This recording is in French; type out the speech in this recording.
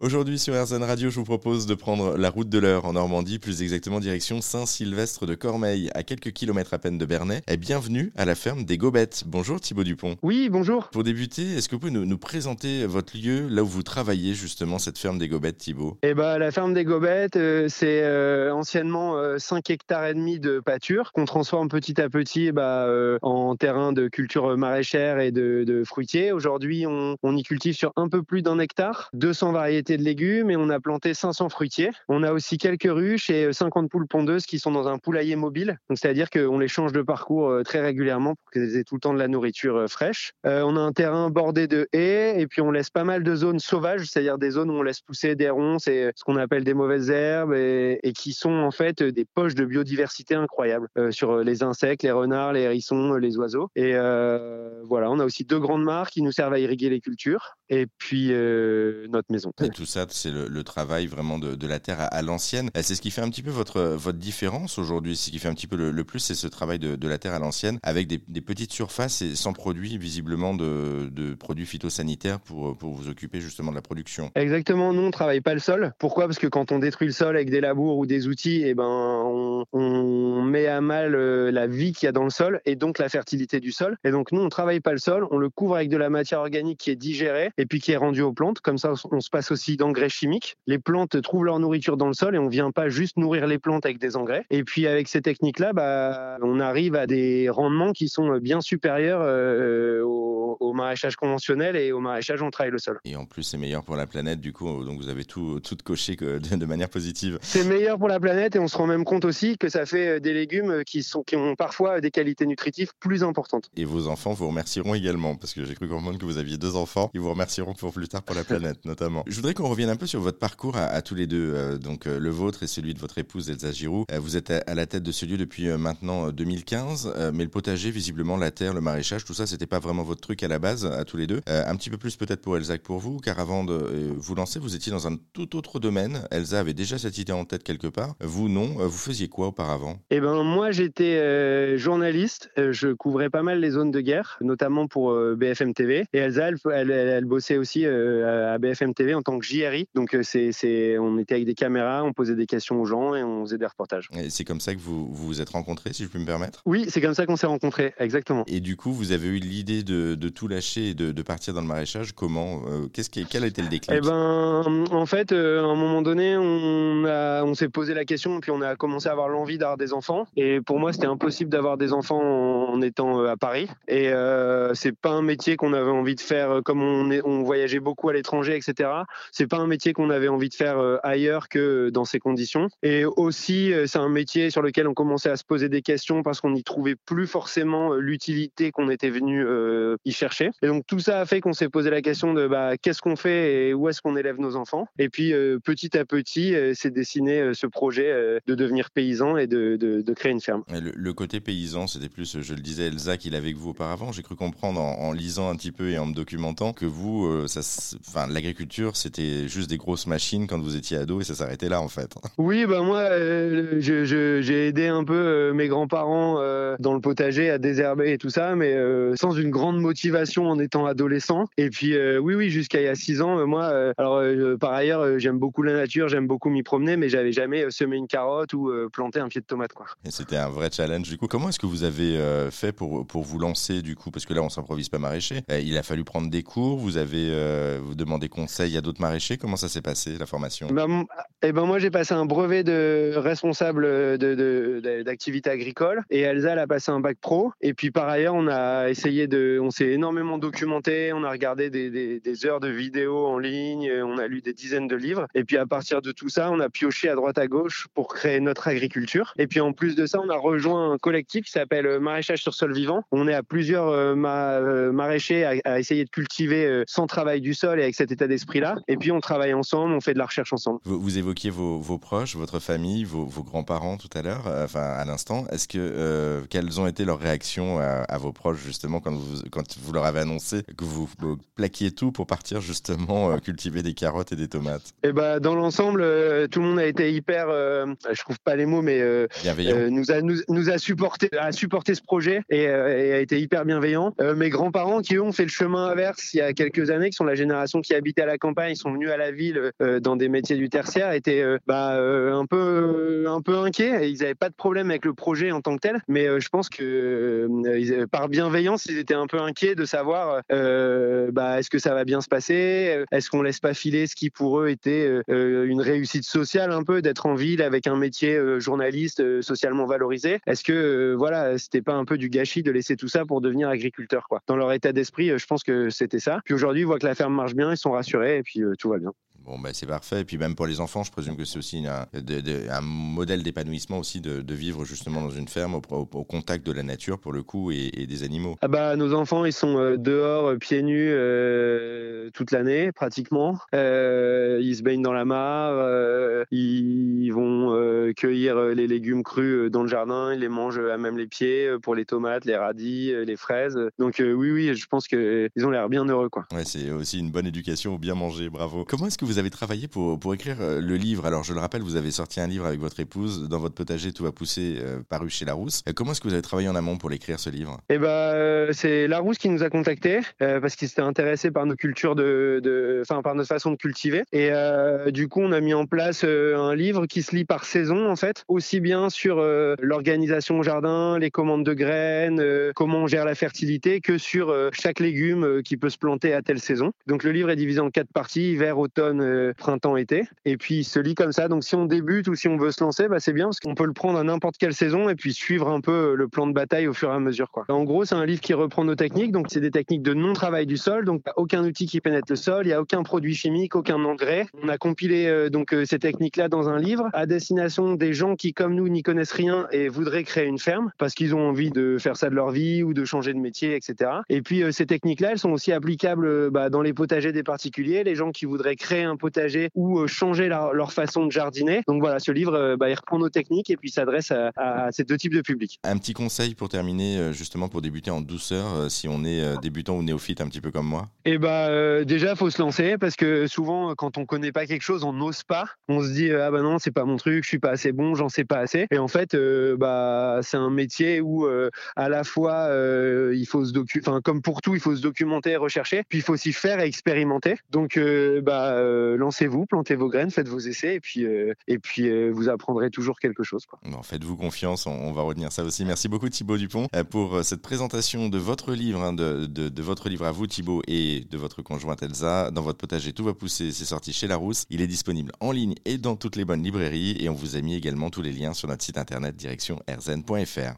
Aujourd'hui sur RZN Radio, je vous propose de prendre la route de l'heure en Normandie, plus exactement direction Saint-Sylvestre de Cormeilles, à quelques kilomètres à peine de Bernay. Et bienvenue à la ferme des Gobettes. Bonjour Thibaut Dupont. Oui, bonjour. Pour débuter, est-ce que vous pouvez nous, nous, présenter votre lieu, là où vous travaillez justement, cette ferme des Gobettes, Thibaut? Eh ben, la ferme des Gobettes, euh, c'est euh, anciennement euh, 5 hectares et demi de pâture qu'on transforme petit à petit bah, euh, en terrain de culture maraîchère et de, de fruitiers. Aujourd'hui, on, on y cultive sur un peu plus d'un hectare, 200 variétés de légumes et on a planté 500 fruitiers. On a aussi quelques ruches et 50 poules pondeuses qui sont dans un poulailler mobile. Donc c'est-à-dire qu'on les change de parcours euh, très régulièrement pour qu'elles aient tout le temps de la nourriture euh, fraîche. Euh, on a un terrain bordé de haies et puis on laisse pas mal de zones sauvages, c'est-à-dire des zones où on laisse pousser des ronces et ce qu'on appelle des mauvaises herbes et, qui sont en fait des poches de biodiversité incroyables euh, sur les insectes, les renards, les hérissons, les oiseaux. Et euh, voilà, on a aussi deux grandes mares qui nous servent à irriguer les cultures et puis notre maison. Tout ça, c'est le, travail vraiment de, la terre à, l'ancienne. C'est ce qui fait un petit peu votre, votre différence aujourd'hui. Ce qui fait un petit peu le, plus, c'est ce travail de, la terre à l'ancienne avec des, petites surfaces et sans produits, visiblement, de, produits phytosanitaires pour, pour vous occuper justement de la production. Exactement. Nous, on travaille pas le sol. Pourquoi? Parce que quand on détruit le sol avec des labours ou des outils, eh ben, on, on, met à mal euh, la vie qu'il y a dans le sol et donc la fertilité du sol. Et donc, nous, on travaille pas le sol. On le couvre avec de la matière organique qui est digérée et puis qui est rendue aux plantes. Comme ça, on se passe aussi d'engrais chimiques. Les plantes trouvent leur nourriture dans le sol et on vient pas juste nourrir les plantes avec des engrais. Et puis avec ces techniques-là, bah, on arrive à des rendements qui sont bien supérieurs euh, au, au, maraîchage conventionnel et au maraîchage on travaille le sol. Et en plus, c'est meilleur pour la planète, du coup, donc vous avez tout, tout coché de, de manière positive. C'est meilleur pour la planète et on se rend même compte aussi que ça fait des légumes qui, sont, qui ont parfois des qualités nutritives plus importantes. Et vos enfants vous remercieront également, parce que j'ai cru comprendre que vous aviez deux enfants, ils vous remercieront pour plus tard pour la planète notamment. Je voudrais qu'on revienne un peu sur votre parcours à, à tous les deux, euh, donc euh, le vôtre et celui de votre épouse Elsa Giroud. Euh, vous êtes à, à, la tête de ce lieu depuis maintenant 2015, mais le potager, visiblement, la terre, le maraîchage, tout ça, c'était pas vraiment votre truc à la base, à tous les deux. un petit peu plus peut-être pour Elsa que pour vous, car avant de vous lancer, vous étiez dans un tout autre domaine. Elsa avait déjà cette idée en tête quelque part. Vous, non. Vous faisiez quoi auparavant? Eh ben, moi, j'étais euh, journaliste. Je couvrais pas mal les zones de guerre, notamment pour euh, BFM TV. Et Elsa, elle, elle, elle bossait aussi euh, à BFM TV en tant que JRI. Donc, c'est, c'est, on était avec des caméras, on posait des questions aux gens et on faisait des reportages. Et c'est comme ça que vous vous, vous êtes rencontrés, si je puis me permettre? Oui, c'est comme ça qu'on s'est rencontrés, exactement. Et du coup, vous avez eu l'idée de, de tout lâcher et de, de, partir dans le maraîchage. Comment Qu'est-ce qui, Quel a été le déclic? Eh ben, en fait, à un moment donné, on, on s'est posé la question, puis on a commencé à avoir l'envie d'avoir des enfants. Et pour moi, c'était impossible d'avoir des enfants en, étant à Paris. Et euh, c'est pas un métier qu'on avait envie de faire comme on, est, on voyageait beaucoup à l'étranger, etc. C'est pas un métier qu'on avait envie de faire ailleurs que dans ces conditions. Et aussi, c'est un métier sur lequel on commençait à se poser des questions parce qu'on n'y trouvait plus forcément l'utilité qu'on était venu euh, y chercher. Et donc tout ça a fait qu'on s'est posé la question de bah, qu'est-ce qu'on fait et où est-ce qu'on élève nos enfants? Et puis euh, petit à petit, s'est dessiné ce projet de devenir paysan et de, de, de créer une ferme. Le, le, côté paysan, c'était plus, je le disais, Elsa qu'il avait avec vous auparavant. J'ai cru comprendre en, en, lisant un petit peu et en me documentant que vous, euh, enfin, l'agriculture, c'était juste des grosses machines quand vous étiez ado et ça s'arrêtait là en fait. Oui, bah moi, euh, j'ai je, je, aidé un peu euh, mes grands-parents euh, dans le potager à désherber et tout ça, mais euh, sans une grande motivation en étant adolescent. Et puis, euh, oui, oui, jusqu'à il y a six ans, moi, alors par ailleurs, j'aime beaucoup la nature, j'aime beaucoup m'y promener, mais j'avais jamais semé une carotte ou planté un pied de tomate, quoi. Et c'était un vrai challenge. Du coup, comment est-ce que vous avez fait pour pour vous lancer du coup, parce que là, on s'improvise pas maraîcher. Il a fallu prendre des cours. Vous avez vous demandé conseil à d'autres maraîchers. Comment ça s'est passé la formation? Ben, Eh ben moi, j'ai passé un brevet de responsable d'activité de, de, agricole et Elsa elle a passé un bac pro. Et puis par ailleurs, on a essayé de, on s'est énormément documenté. On a regardé des, heures de vidéos en ligne. On a lu des dizaines de livres. Et puis à partir de tout ça, on a pioché à droite à gauche pour créer notre agriculture. Et puis en plus de ça, on a rejoint un collectif qui s'appelle Maraîchage sur sol vivant. On est à plusieurs euh, euh, maraîchers à, essayer de cultiver euh, sans travail du sol et avec cet état d'esprit-là. Et puis on travaille ensemble, on fait de la recherche ensemble. Vous, évoquiez vos, proches, votre famille, vos, grands-parents tout à l'heure, enfin à l'instant. Est-ce que quelles ont été leurs réactions à, à vos proches justement quand vous quand vous leur avez annoncé que vous plaquiez tout pour partir justement cultiver des carottes et des tomates Et eh bah, dans l'ensemble, tout le monde a été hyper, je trouve pas les mots, mais nous a nous, a supporté a supporté ce projet et, a été hyper bienveillant. mes grands-parents qui eux ont fait le chemin inverse il y a quelques années, qui sont la génération qui habitait à la campagne, ils sont venus à la ville dans des métiers du tertiaire, étaient bah, un peu un peu inquiets. Ils n'avaient pas de problème avec le projet en tant que tel, mais je pense que par bienveillance, ils étaient un peu inquiets de savoir bah, est-ce que ça va bien se passer, est-ce qu'on laisse pas filer ce qui pour eux était une réussite sociale un peu d'être en ville avec un métier journaliste socialement valorisé? Est-ce que voilà, c'était pas un peu du gâchis de laisser tout ça pour devenir agriculteur quoi? Dans leur état d'esprit, je pense que c'était ça. Puis aujourd'hui, ils voient que la ferme marche bien, ils sont rassurés et puis tout va bien. Bon, ben, c'est parfait. Et puis même pour les enfants, je présume que c'est aussi un, un modèle d'épanouissement aussi de, vivre justement dans une ferme au, contact de la nature pour le coup et, des animaux. Ah bah nos enfants, ils sont euh, dehors euh, pieds nus euh, toute l'année pratiquement. ils se baignent dans la mare, ils vont cueillir les légumes crus dans le jardin, ils les mangent à même les pieds pour les tomates, les radis, les fraises. Donc oui, oui, je pense qu'ils ont l'air bien heureux quoi. Ouais, c'est aussi une bonne éducation ou bien manger. Bravo. Comment est-ce que vous avez travaillé pour, pour écrire euh, le livre Alors, je le rappelle, vous avez sorti un livre avec votre épouse, Dans votre potager, tout va pousser, euh, paru chez Larousse. Euh, comment est-ce que vous avez travaillé en amont pour l'écrire, ce livre? Eh ben, c'est Larousse qui nous a contactés parce qu'il s'était intéressé par nos cultures, de, enfin, par notre façon de cultiver. Et du coup, on a mis en place un livre qui se lit par saison, en fait, aussi bien sur l'organisation au jardin, les commandes de graines, comment on gère la fertilité, que sur chaque légume qui peut se planter à telle saison. Donc, le livre est divisé en quatre parties hiver, automne, euh, printemps-été. Et puis il se lit comme ça. Donc si on débute ou si on veut se lancer, bah, c'est bien parce qu'on peut le prendre à n'importe quelle saison et puis suivre un peu euh, le plan de bataille au fur et à mesure. Quoi. En gros, c'est un livre qui reprend nos techniques. Donc c'est des techniques de non-travail du sol. Donc aucun outil qui pénètre le sol, il n'y a aucun produit chimique, aucun engrais. On a compilé euh, donc ces techniques-là dans un livre à destination des gens qui, comme nous, n'y connaissent rien et voudraient créer une ferme parce qu'ils ont envie de faire ça de leur vie ou de changer de métier, etc. Et puis ces techniques-là, elles sont aussi applicables bah, dans les potagers des particuliers, les gens qui voudraient créer un potager ou euh, changer leur façon de jardiner. Donc voilà, ce livre, euh, bah, il reprend nos techniques et puis s'adresse à, ces deux types de publics. Un petit conseil pour terminer, euh, justement pour débuter en douceur, si on est débutant ou néophyte un petit peu comme moi eh bah déjà, faut se lancer parce que souvent, quand on connaît pas quelque chose, on n'ose pas. On se dit ah bah non, c'est pas mon truc, je suis pas assez bon, j'en sais pas assez. Et en fait, bah c'est un métier où à la fois il faut se documenter, enfin comme pour tout, il faut se documenter, rechercher, puis il faut aussi faire et expérimenter. Donc bah euh, lancez-vous, plantez vos graines, faites vos essais et puis, euh, et puis euh, vous apprendrez toujours quelque chose. Faites-vous confiance, on, va retenir ça aussi. Merci beaucoup Thibaut Dupont pour cette présentation de votre livre, hein, de, de, votre livre à vous Thibaut et de votre conjointe Elsa. Dans votre potager, tout va pousser, c'est sorti chez Larousse. Il est disponible en ligne et dans toutes les bonnes librairies et on vous a mis également tous les liens sur notre site internet direction rzn.fr.